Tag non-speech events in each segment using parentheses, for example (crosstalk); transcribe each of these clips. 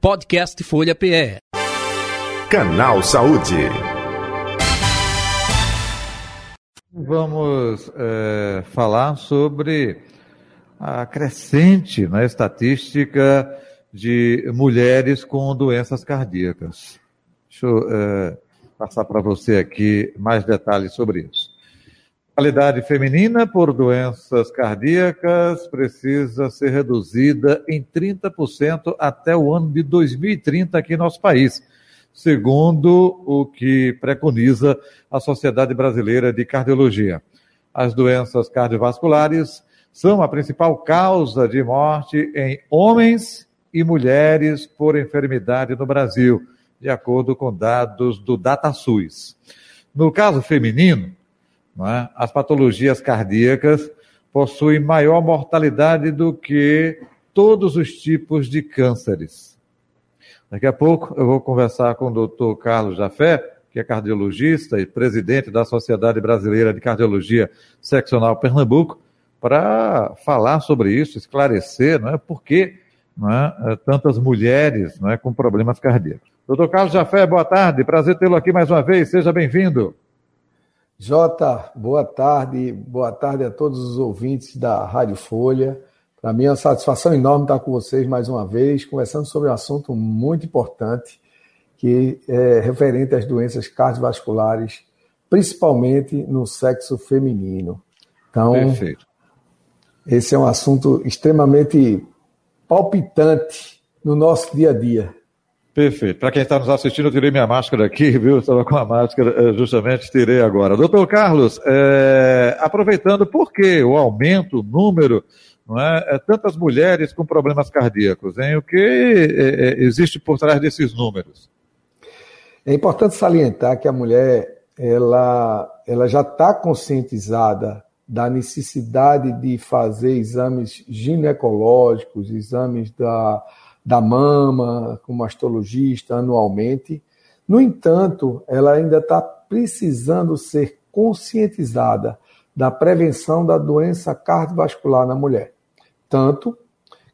Podcast Folha PE. Canal Saúde. Vamos é, falar sobre a crescente na né, estatística de mulheres com doenças cardíacas. Deixa eu é, passar para você aqui mais detalhes sobre isso. Mortalidade feminina por doenças cardíacas precisa ser reduzida em 30% até o ano de 2030 aqui no nosso país, segundo o que preconiza a Sociedade Brasileira de Cardiologia. As doenças cardiovasculares são a principal causa de morte em homens e mulheres por enfermidade no Brasil, de acordo com dados do DataSUS. No caso feminino, é? as patologias cardíacas possuem maior mortalidade do que todos os tipos de cânceres. Daqui a pouco eu vou conversar com o doutor Carlos Jafé, que é cardiologista e presidente da Sociedade Brasileira de Cardiologia Seccional Pernambuco, para falar sobre isso, esclarecer não é, por que não é, tantas mulheres é, com problemas cardíacos. Doutor Carlos Jafé, boa tarde, prazer tê-lo aqui mais uma vez, seja bem-vindo. Jota, boa tarde, boa tarde a todos os ouvintes da Rádio Folha. Para mim é uma satisfação enorme estar com vocês mais uma vez, conversando sobre um assunto muito importante, que é referente às doenças cardiovasculares, principalmente no sexo feminino. Então, Perfeito. esse é um assunto extremamente palpitante no nosso dia a dia. Perfeito. Para quem está nos assistindo, eu tirei minha máscara aqui, (laughs) viu? Estava com a máscara, eh, justamente tirei agora. Doutor Carlos, é, aproveitando, por que o aumento, o número, não é, é, tantas mulheres com problemas cardíacos, hein? O que é, existe por trás desses números? É importante salientar que a mulher, ela, ela já está conscientizada da necessidade de fazer exames ginecológicos, exames da da mama, com mastologista anualmente. No entanto, ela ainda está precisando ser conscientizada da prevenção da doença cardiovascular na mulher. Tanto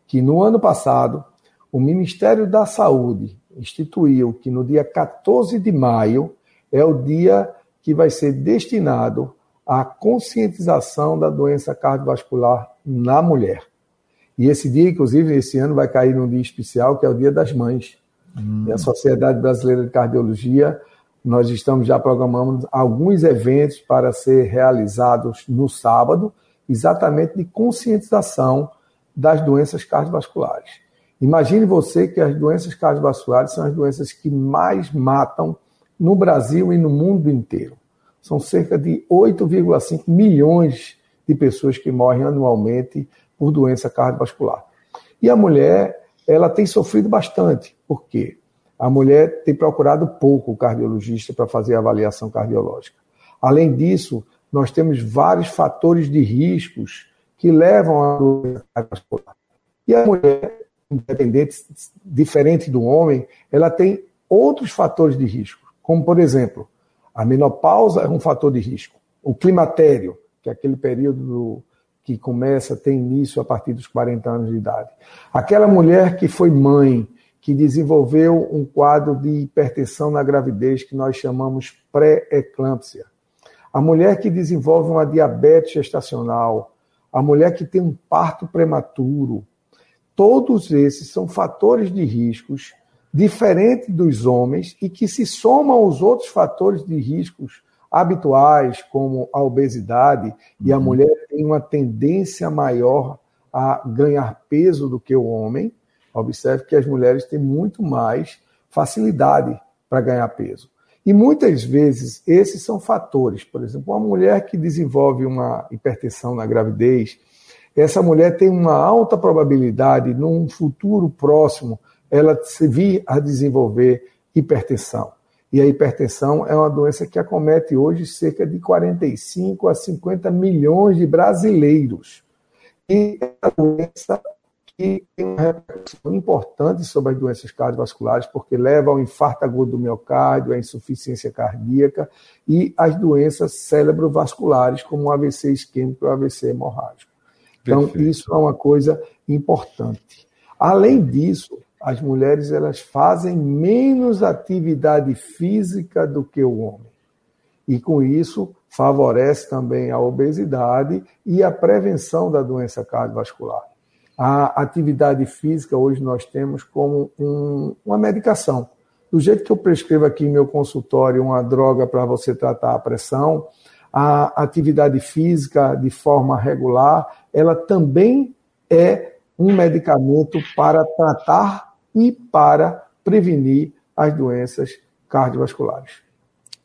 que no ano passado, o Ministério da Saúde instituiu que no dia 14 de maio é o dia que vai ser destinado à conscientização da doença cardiovascular na mulher. E esse dia, inclusive, esse ano vai cair num dia especial, que é o Dia das Mães. Hum. E a Sociedade Brasileira de Cardiologia, nós estamos já programando alguns eventos para ser realizados no sábado, exatamente de conscientização das doenças cardiovasculares. Imagine você que as doenças cardiovasculares são as doenças que mais matam no Brasil e no mundo inteiro. São cerca de 8,5 milhões de pessoas que morrem anualmente por doença cardiovascular. E a mulher, ela tem sofrido bastante. Por quê? A mulher tem procurado pouco o cardiologista para fazer a avaliação cardiológica. Além disso, nós temos vários fatores de riscos que levam à doença cardiovascular. E a mulher, independente, diferente do homem, ela tem outros fatores de risco, como, por exemplo, a menopausa é um fator de risco. O climatério, que é aquele período do, que começa, tem início a partir dos 40 anos de idade. Aquela mulher que foi mãe, que desenvolveu um quadro de hipertensão na gravidez que nós chamamos pré-eclâmpsia. A mulher que desenvolve uma diabetes gestacional, a mulher que tem um parto prematuro. Todos esses são fatores de riscos diferentes dos homens e que se somam aos outros fatores de riscos habituais, como a obesidade, e a uhum. mulher tem uma tendência maior a ganhar peso do que o homem. Observe que as mulheres têm muito mais facilidade para ganhar peso. E muitas vezes esses são fatores. Por exemplo, uma mulher que desenvolve uma hipertensão na gravidez, essa mulher tem uma alta probabilidade, num futuro próximo, ela se vir a desenvolver hipertensão. E a hipertensão é uma doença que acomete hoje cerca de 45 a 50 milhões de brasileiros. E é uma doença que tem uma repercussão importante sobre as doenças cardiovasculares, porque leva ao infarto agudo do miocárdio, à insuficiência cardíaca e às doenças cerebrovasculares, como o AVC isquêmico e o AVC hemorrágico. Então, Perfeito. isso é uma coisa importante. Além disso, as mulheres elas fazem menos atividade física do que o homem. E com isso favorece também a obesidade e a prevenção da doença cardiovascular. A atividade física hoje nós temos como um, uma medicação. Do jeito que eu prescrevo aqui em meu consultório uma droga para você tratar a pressão, a atividade física de forma regular, ela também é um medicamento para tratar e para prevenir as doenças cardiovasculares.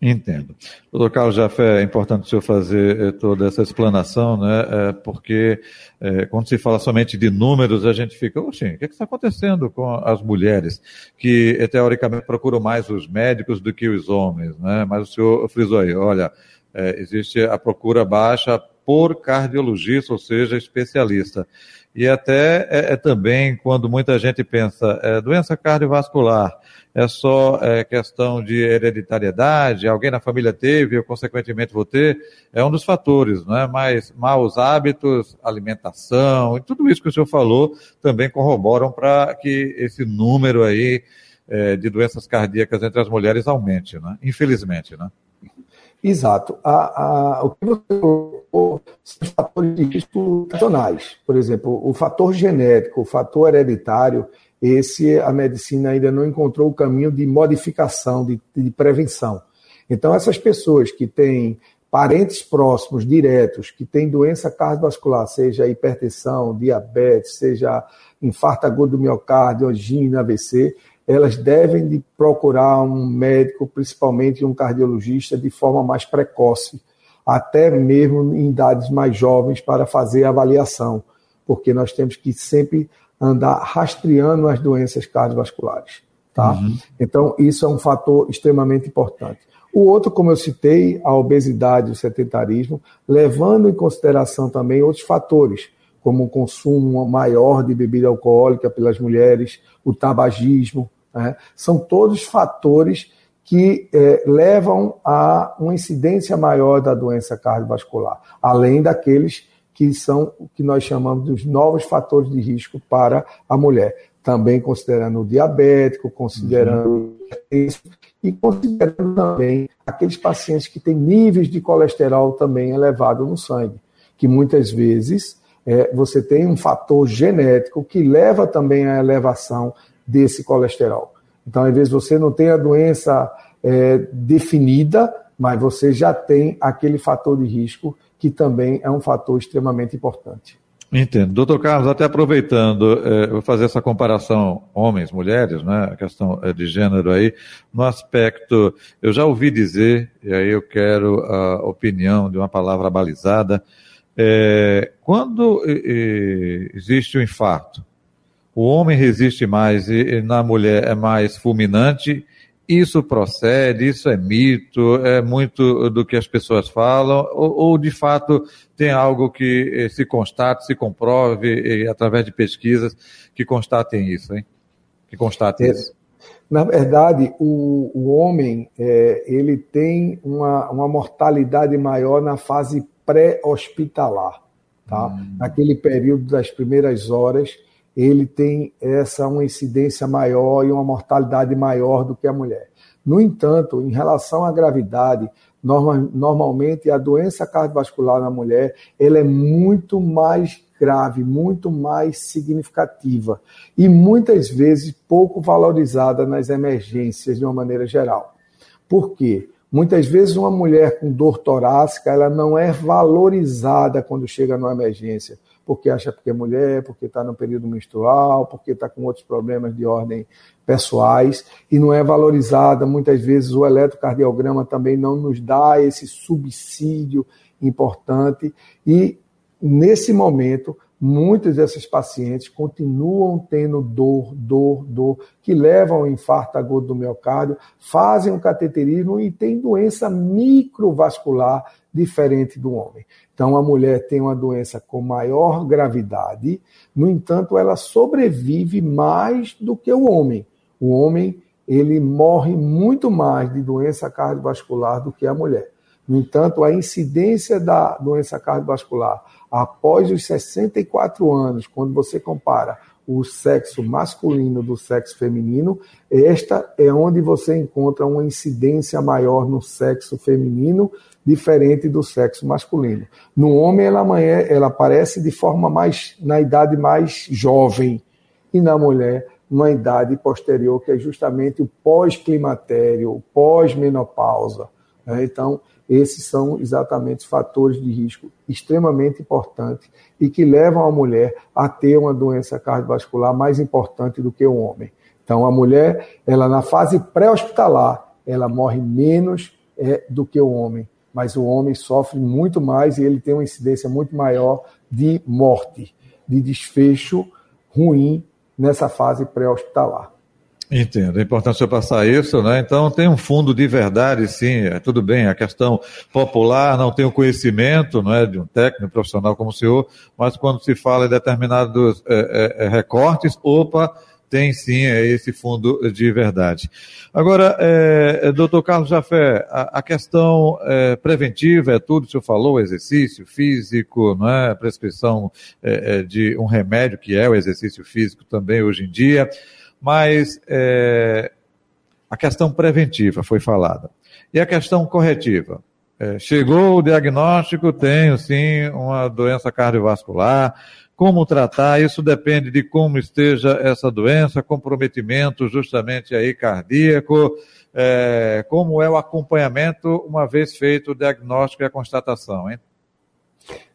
Entendo. Doutor Carlos Jafé, é importante o senhor fazer eh, toda essa explanação, né? É, porque é, quando se fala somente de números, a gente fica, oxi, o que, é que está acontecendo com as mulheres que teoricamente procuram mais os médicos do que os homens, né? Mas o senhor frisou aí, olha, é, existe a procura baixa por cardiologista, ou seja, especialista. E até é, é também quando muita gente pensa, é, doença cardiovascular, é só é, questão de hereditariedade, alguém na família teve, eu consequentemente vou ter, é um dos fatores, não é? Mas maus hábitos, alimentação, e tudo isso que o senhor falou também corroboram para que esse número aí é, de doenças cardíacas entre as mulheres aumente, né? Infelizmente, né? Exato. A, a, o que você colocou são os fatores de risco tradicionais. Por exemplo, o fator genético, o fator hereditário, esse a medicina ainda não encontrou o caminho de modificação, de, de prevenção. Então, essas pessoas que têm parentes próximos, diretos, que têm doença cardiovascular, seja hipertensão, diabetes, seja infarto agudo do miocárdio, angina, AVC, elas devem de procurar um médico, principalmente um cardiologista, de forma mais precoce, até mesmo em idades mais jovens, para fazer a avaliação, porque nós temos que sempre andar rastreando as doenças cardiovasculares. Tá? Uhum. Então, isso é um fator extremamente importante. O outro, como eu citei, a obesidade, o sedentarismo, levando em consideração também outros fatores, como o consumo maior de bebida alcoólica pelas mulheres, o tabagismo, né? são todos fatores que é, levam a uma incidência maior da doença cardiovascular, além daqueles que são o que nós chamamos dos novos fatores de risco para a mulher, também considerando o diabético, considerando uhum. isso, e considerando também aqueles pacientes que têm níveis de colesterol também elevado no sangue, que muitas vezes é, você tem um fator genético que leva também à elevação desse colesterol. Então, às vezes, você não tem a doença é, definida, mas você já tem aquele fator de risco que também é um fator extremamente importante. Entendo. Doutor Carlos, até aproveitando, eh, vou fazer essa comparação homens, mulheres, né, a questão eh, de gênero aí, no aspecto, eu já ouvi dizer, e aí eu quero a opinião de uma palavra balizada, é, quando existe um infarto, o homem resiste mais e, na mulher é mais fulminante isso procede, isso é mito, é muito do que as pessoas falam, ou, ou de fato tem algo que eh, se constate, se comprove eh, através de pesquisas que constatem isso, hein? Que constatem é, isso. Na verdade, o, o homem é, ele tem uma, uma mortalidade maior na fase pré-hospitalar, tá? Hum. Naquele período das primeiras horas ele tem essa uma incidência maior e uma mortalidade maior do que a mulher. No entanto, em relação à gravidade, normalmente a doença cardiovascular na mulher ela é muito mais grave, muito mais significativa e muitas vezes pouco valorizada nas emergências de uma maneira geral. Por quê? Muitas vezes uma mulher com dor torácica ela não é valorizada quando chega numa emergência porque acha que é mulher, porque está no período menstrual, porque está com outros problemas de ordem pessoais e não é valorizada. Muitas vezes o eletrocardiograma também não nos dá esse subsídio importante e nesse momento muitos desses pacientes continuam tendo dor, dor, dor, que levam ao infarto agudo do miocárdio, fazem um cateterismo e têm doença microvascular diferente do homem. Então, a mulher tem uma doença com maior gravidade, no entanto, ela sobrevive mais do que o homem. O homem, ele morre muito mais de doença cardiovascular do que a mulher. No entanto, a incidência da doença cardiovascular após os 64 anos, quando você compara o sexo masculino do sexo feminino, esta é onde você encontra uma incidência maior no sexo feminino, diferente do sexo masculino. No homem, ela, amanhã, ela aparece de forma mais, na idade mais jovem, e na mulher, numa idade posterior, que é justamente o pós-climatério, pós-menopausa. Né? Então, esses são exatamente os fatores de risco extremamente importantes e que levam a mulher a ter uma doença cardiovascular mais importante do que o homem. Então, a mulher, ela na fase pré-hospitalar, ela morre menos é, do que o homem, mas o homem sofre muito mais e ele tem uma incidência muito maior de morte, de desfecho ruim nessa fase pré-hospitalar. Entendo, é importante você passar isso, né? Então tem um fundo de verdade, sim, é tudo bem, a questão popular não tem o conhecimento, não é, de um técnico profissional como o senhor, mas quando se fala em determinados é, é, é recortes, opa, tem sim é esse fundo de verdade. Agora, é, doutor Carlos Jafé, a, a questão é, preventiva é tudo, o senhor falou, exercício físico, não é? prescrição é, é, de um remédio que é o exercício físico também hoje em dia mas é, a questão preventiva foi falada. E a questão corretiva? É, chegou o diagnóstico, tenho sim uma doença cardiovascular, como tratar, isso depende de como esteja essa doença, comprometimento justamente aí cardíaco, é, como é o acompanhamento uma vez feito o diagnóstico e a constatação, hein?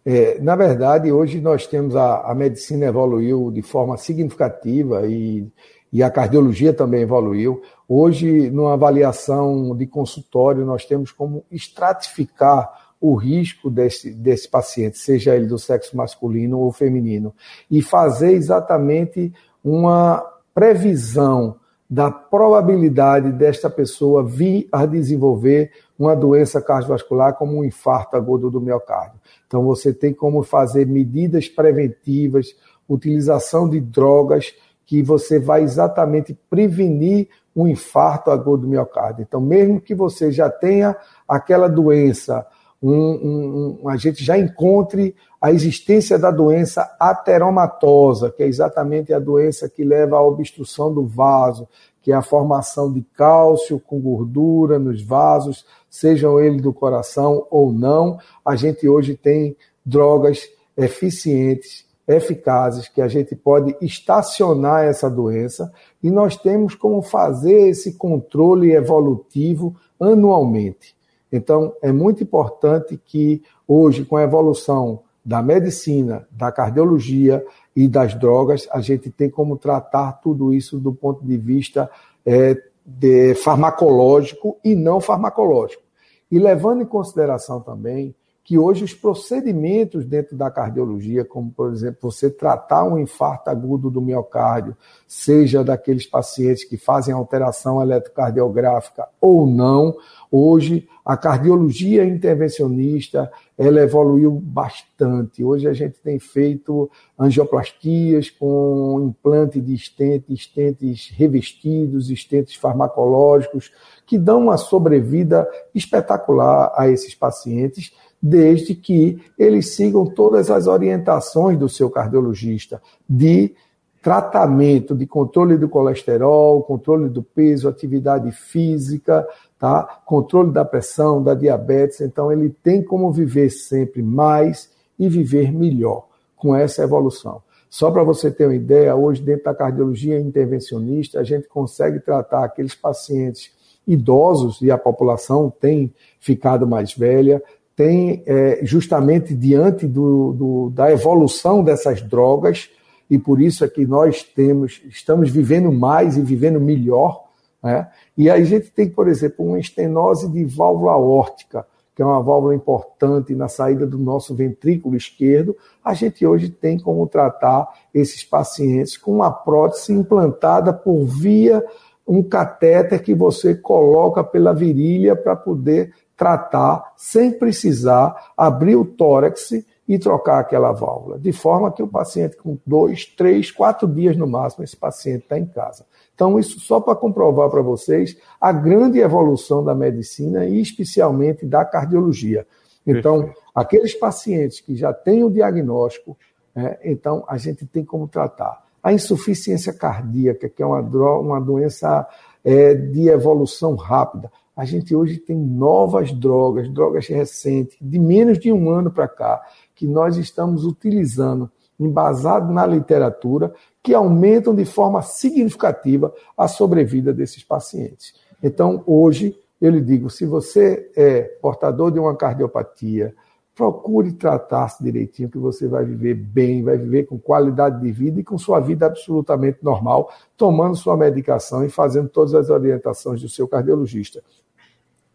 É, na verdade, hoje nós temos a, a medicina evoluiu de forma significativa e e a cardiologia também evoluiu. Hoje, numa avaliação de consultório, nós temos como estratificar o risco desse, desse paciente, seja ele do sexo masculino ou feminino, e fazer exatamente uma previsão da probabilidade desta pessoa vir a desenvolver uma doença cardiovascular como um infarto agudo do miocárdio. Então você tem como fazer medidas preventivas, utilização de drogas que você vai exatamente prevenir um infarto agudo do miocárdio. Então, mesmo que você já tenha aquela doença, um, um, um, a gente já encontre a existência da doença ateromatosa, que é exatamente a doença que leva à obstrução do vaso, que é a formação de cálcio com gordura nos vasos, sejam eles do coração ou não. A gente hoje tem drogas eficientes eficazes que a gente pode estacionar essa doença e nós temos como fazer esse controle evolutivo anualmente. Então, é muito importante que hoje, com a evolução da medicina, da cardiologia e das drogas, a gente tem como tratar tudo isso do ponto de vista é, de farmacológico e não farmacológico. E levando em consideração também que hoje os procedimentos dentro da cardiologia, como por exemplo você tratar um infarto agudo do miocárdio, seja daqueles pacientes que fazem alteração eletrocardiográfica ou não, hoje a cardiologia intervencionista ela evoluiu bastante. Hoje a gente tem feito angioplastias com implante de estente, estentes revestidos, estentes farmacológicos, que dão uma sobrevida espetacular a esses pacientes desde que eles sigam todas as orientações do seu cardiologista de tratamento, de controle do colesterol, controle do peso, atividade física, tá? controle da pressão, da diabetes. Então, ele tem como viver sempre mais e viver melhor com essa evolução. Só para você ter uma ideia, hoje, dentro da cardiologia intervencionista, a gente consegue tratar aqueles pacientes idosos e a população tem ficado mais velha, tem é, justamente diante do, do, da evolução dessas drogas, e por isso é que nós temos, estamos vivendo mais e vivendo melhor. Né? E a gente tem, por exemplo, uma estenose de válvula aórtica, que é uma válvula importante na saída do nosso ventrículo esquerdo. A gente hoje tem como tratar esses pacientes com uma prótese implantada por via um catéter que você coloca pela virilha para poder tratar sem precisar abrir o tórax e trocar aquela válvula, de forma que o paciente com dois, três, quatro dias no máximo, esse paciente está em casa. Então, isso só para comprovar para vocês a grande evolução da medicina e especialmente da cardiologia. Então, Perfeito. aqueles pacientes que já têm o diagnóstico, né, então a gente tem como tratar. a insuficiência cardíaca, que é uma, uma doença é, de evolução rápida. A gente hoje tem novas drogas, drogas recentes, de menos de um ano para cá, que nós estamos utilizando, embasado na literatura, que aumentam de forma significativa a sobrevida desses pacientes. Então, hoje, eu lhe digo: se você é portador de uma cardiopatia, procure tratar-se direitinho, que você vai viver bem, vai viver com qualidade de vida e com sua vida absolutamente normal, tomando sua medicação e fazendo todas as orientações do seu cardiologista.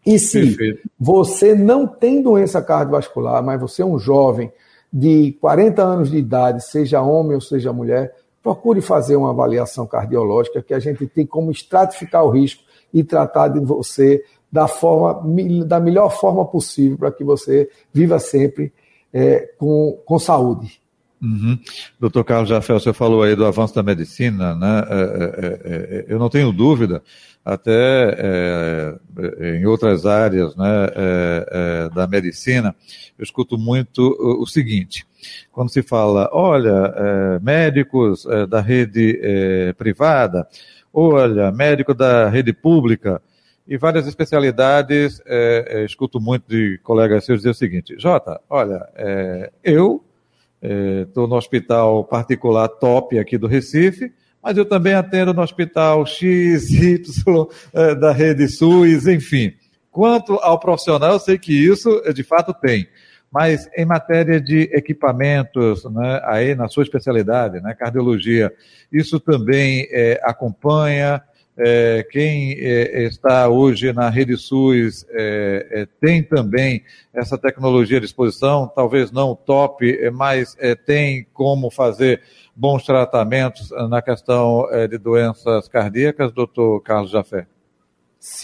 E se Perfeito. você não tem doença cardiovascular, mas você é um jovem de 40 anos de idade, seja homem ou seja mulher, procure fazer uma avaliação cardiológica, que a gente tem como estratificar o risco e tratar de você da, forma, da melhor forma possível para que você viva sempre é, com, com saúde. Uhum. Carlos Jafé, você falou aí do avanço da medicina, né? É, é, é, é eu não tenho dúvida, até é, em outras áreas né, da medicina, eu escuto muito o, o seguinte: quando se fala, olha, médicos da rede privada, olha, médico da rede pública, e várias especialidades, é, é, escuto muito de colegas seus dizer o seguinte, Jota, olha, é, eu estou é, no hospital particular top aqui do Recife, mas eu também atendo no hospital X, Y, é, da rede SUS, enfim. Quanto ao profissional, eu sei que isso de fato tem. Mas em matéria de equipamentos, né, aí na sua especialidade, né, cardiologia, isso também é, acompanha, é, quem é, está hoje na Rede SUS é, é tem também essa tecnologia à disposição, talvez não top, é, mas é, tem como fazer bons tratamentos na questão de doenças cardíacas, doutor Carlos Jafé?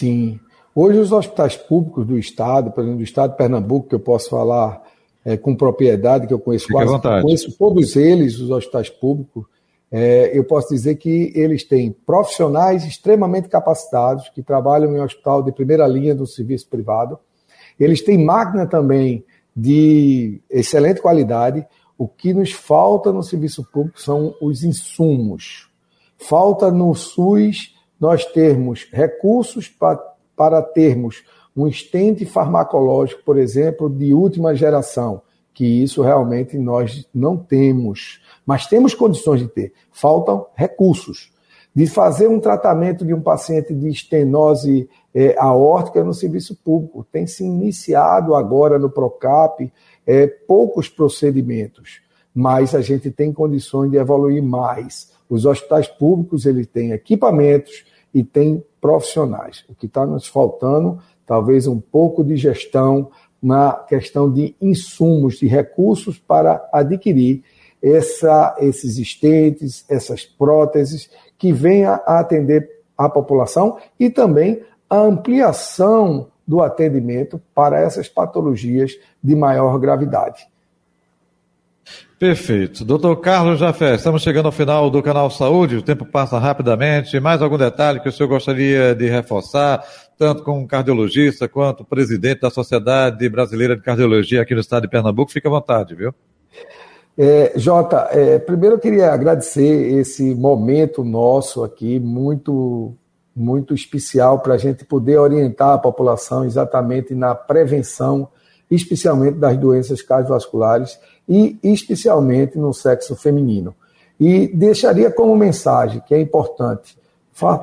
Em. Hoje os hospitais públicos do Estado, por exemplo, do Estado de Pernambuco, que eu posso falar com propriedade, que eu conheço Fique quase, conheço todos eles, os hospitais públicos, é, eu posso dizer que eles têm profissionais extremamente capacitados que trabalham em hospital de primeira linha do serviço privado. Eles têm máquina também de excelente qualidade. O que nos falta no serviço público são os insumos. Falta no SUS nós termos recursos para, para termos um estente farmacológico, por exemplo, de última geração, que isso realmente nós não temos mas temos condições de ter. Faltam recursos. De fazer um tratamento de um paciente de estenose é, aórtica no serviço público. Tem se iniciado agora no PROCAP é, poucos procedimentos, mas a gente tem condições de evoluir mais. Os hospitais públicos eles têm equipamentos e têm profissionais. O que está nos faltando, talvez um pouco de gestão na questão de insumos, de recursos para adquirir essa, esses estentes, essas próteses, que venha a atender a população e também a ampliação do atendimento para essas patologias de maior gravidade. Perfeito. Doutor Carlos Jafé, estamos chegando ao final do canal Saúde, o tempo passa rapidamente. Mais algum detalhe que o senhor gostaria de reforçar, tanto como cardiologista quanto presidente da Sociedade Brasileira de Cardiologia aqui no estado de Pernambuco? Fique à vontade, viu? É, Jota, é, primeiro eu queria agradecer esse momento nosso aqui, muito, muito especial para a gente poder orientar a população exatamente na prevenção, especialmente das doenças cardiovasculares e especialmente no sexo feminino. E deixaria como mensagem que é importante: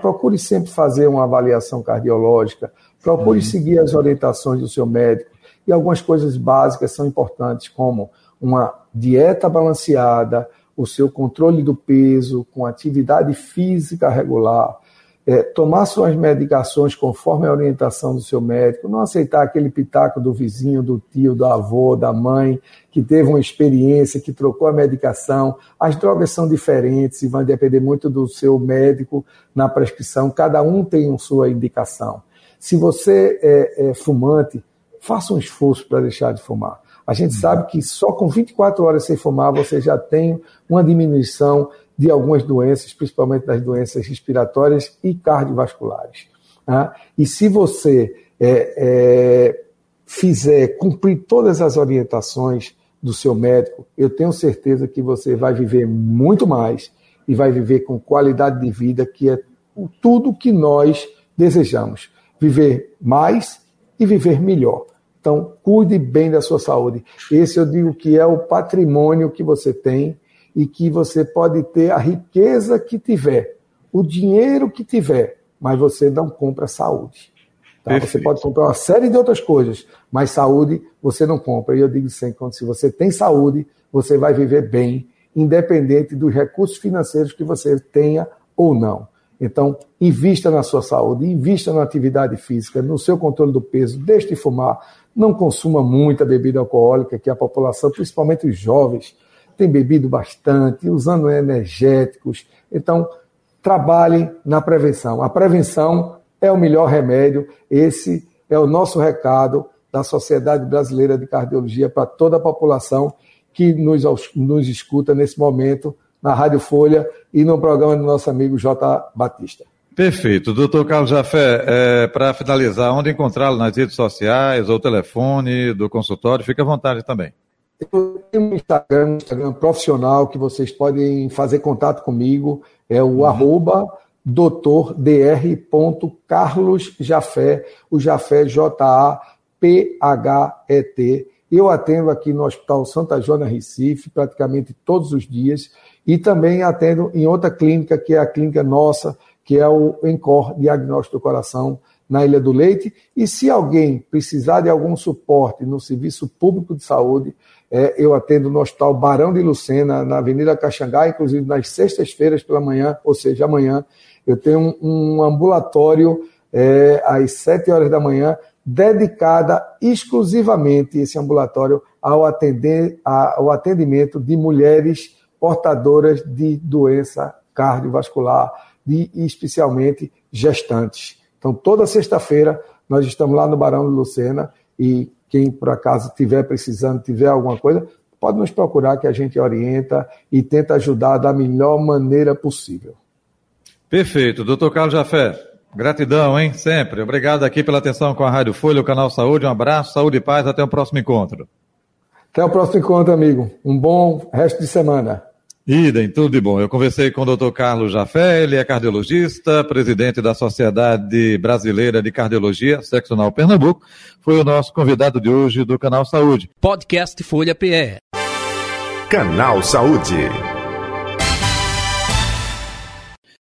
procure sempre fazer uma avaliação cardiológica, procure uhum. seguir as orientações do seu médico. E algumas coisas básicas são importantes, como uma dieta balanceada, o seu controle do peso, com atividade física regular, é, tomar suas medicações conforme a orientação do seu médico, não aceitar aquele pitaco do vizinho, do tio, do avô, da mãe, que teve uma experiência, que trocou a medicação. As drogas são diferentes e vão depender muito do seu médico na prescrição, cada um tem sua indicação. Se você é, é fumante, faça um esforço para deixar de fumar. A gente sabe que só com 24 horas sem fumar você já tem uma diminuição de algumas doenças, principalmente das doenças respiratórias e cardiovasculares. Tá? E se você é, é, fizer cumprir todas as orientações do seu médico, eu tenho certeza que você vai viver muito mais e vai viver com qualidade de vida, que é tudo que nós desejamos. Viver mais e viver melhor. Então, cuide bem da sua saúde. Esse eu digo que é o patrimônio que você tem e que você pode ter a riqueza que tiver, o dinheiro que tiver, mas você não compra saúde. Tá? Você pode comprar uma série de outras coisas, mas saúde você não compra. E eu digo sempre, quando se você tem saúde, você vai viver bem, independente dos recursos financeiros que você tenha ou não. Então, invista na sua saúde, invista na atividade física, no seu controle do peso, deixe de fumar, não consuma muita bebida alcoólica, que a população, principalmente os jovens, tem bebido bastante, usando energéticos. Então, trabalhe na prevenção. A prevenção é o melhor remédio. Esse é o nosso recado da Sociedade Brasileira de Cardiologia para toda a população que nos, nos escuta nesse momento na Rádio Folha e no programa do nosso amigo J. Batista. Perfeito. Doutor Carlos Jafé, é, para finalizar, onde encontrá-lo nas redes sociais ou telefone do consultório? Fique à vontade também. Eu tenho um Instagram, um Instagram profissional que vocês podem fazer contato comigo, é o uhum. arroba doutor.dr.carlosjafé, o Jafé J-A-P-H-E-T. Eu atendo aqui no Hospital Santa Joana Recife, praticamente todos os dias, e também atendo em outra clínica, que é a clínica nossa, que é o ENCOR Diagnóstico do Coração, na Ilha do Leite. E se alguém precisar de algum suporte no Serviço Público de Saúde, é, eu atendo no Hospital Barão de Lucena, na Avenida Caxangá, inclusive nas sextas-feiras pela manhã, ou seja, amanhã, eu tenho um, um ambulatório é, às sete horas da manhã, dedicada exclusivamente esse ambulatório ao, atender, ao atendimento de mulheres portadoras de doença cardiovascular, de especialmente gestantes. Então, toda sexta-feira, nós estamos lá no Barão de Lucena e quem por acaso estiver precisando, tiver alguma coisa, pode nos procurar que a gente orienta e tenta ajudar da melhor maneira possível. Perfeito. Doutor Carlos Jafé, gratidão, hein? Sempre. Obrigado aqui pela atenção com a Rádio Folha, o Canal Saúde. Um abraço, saúde e paz. Até o próximo encontro. Até o próximo encontro, amigo. Um bom resto de semana. Idem, tudo de bom. Eu conversei com o doutor Carlos Jafé, ele é cardiologista, presidente da Sociedade Brasileira de Cardiologia, Seccional Pernambuco. Foi o nosso convidado de hoje do Canal Saúde. Podcast Folha PE. Canal Saúde.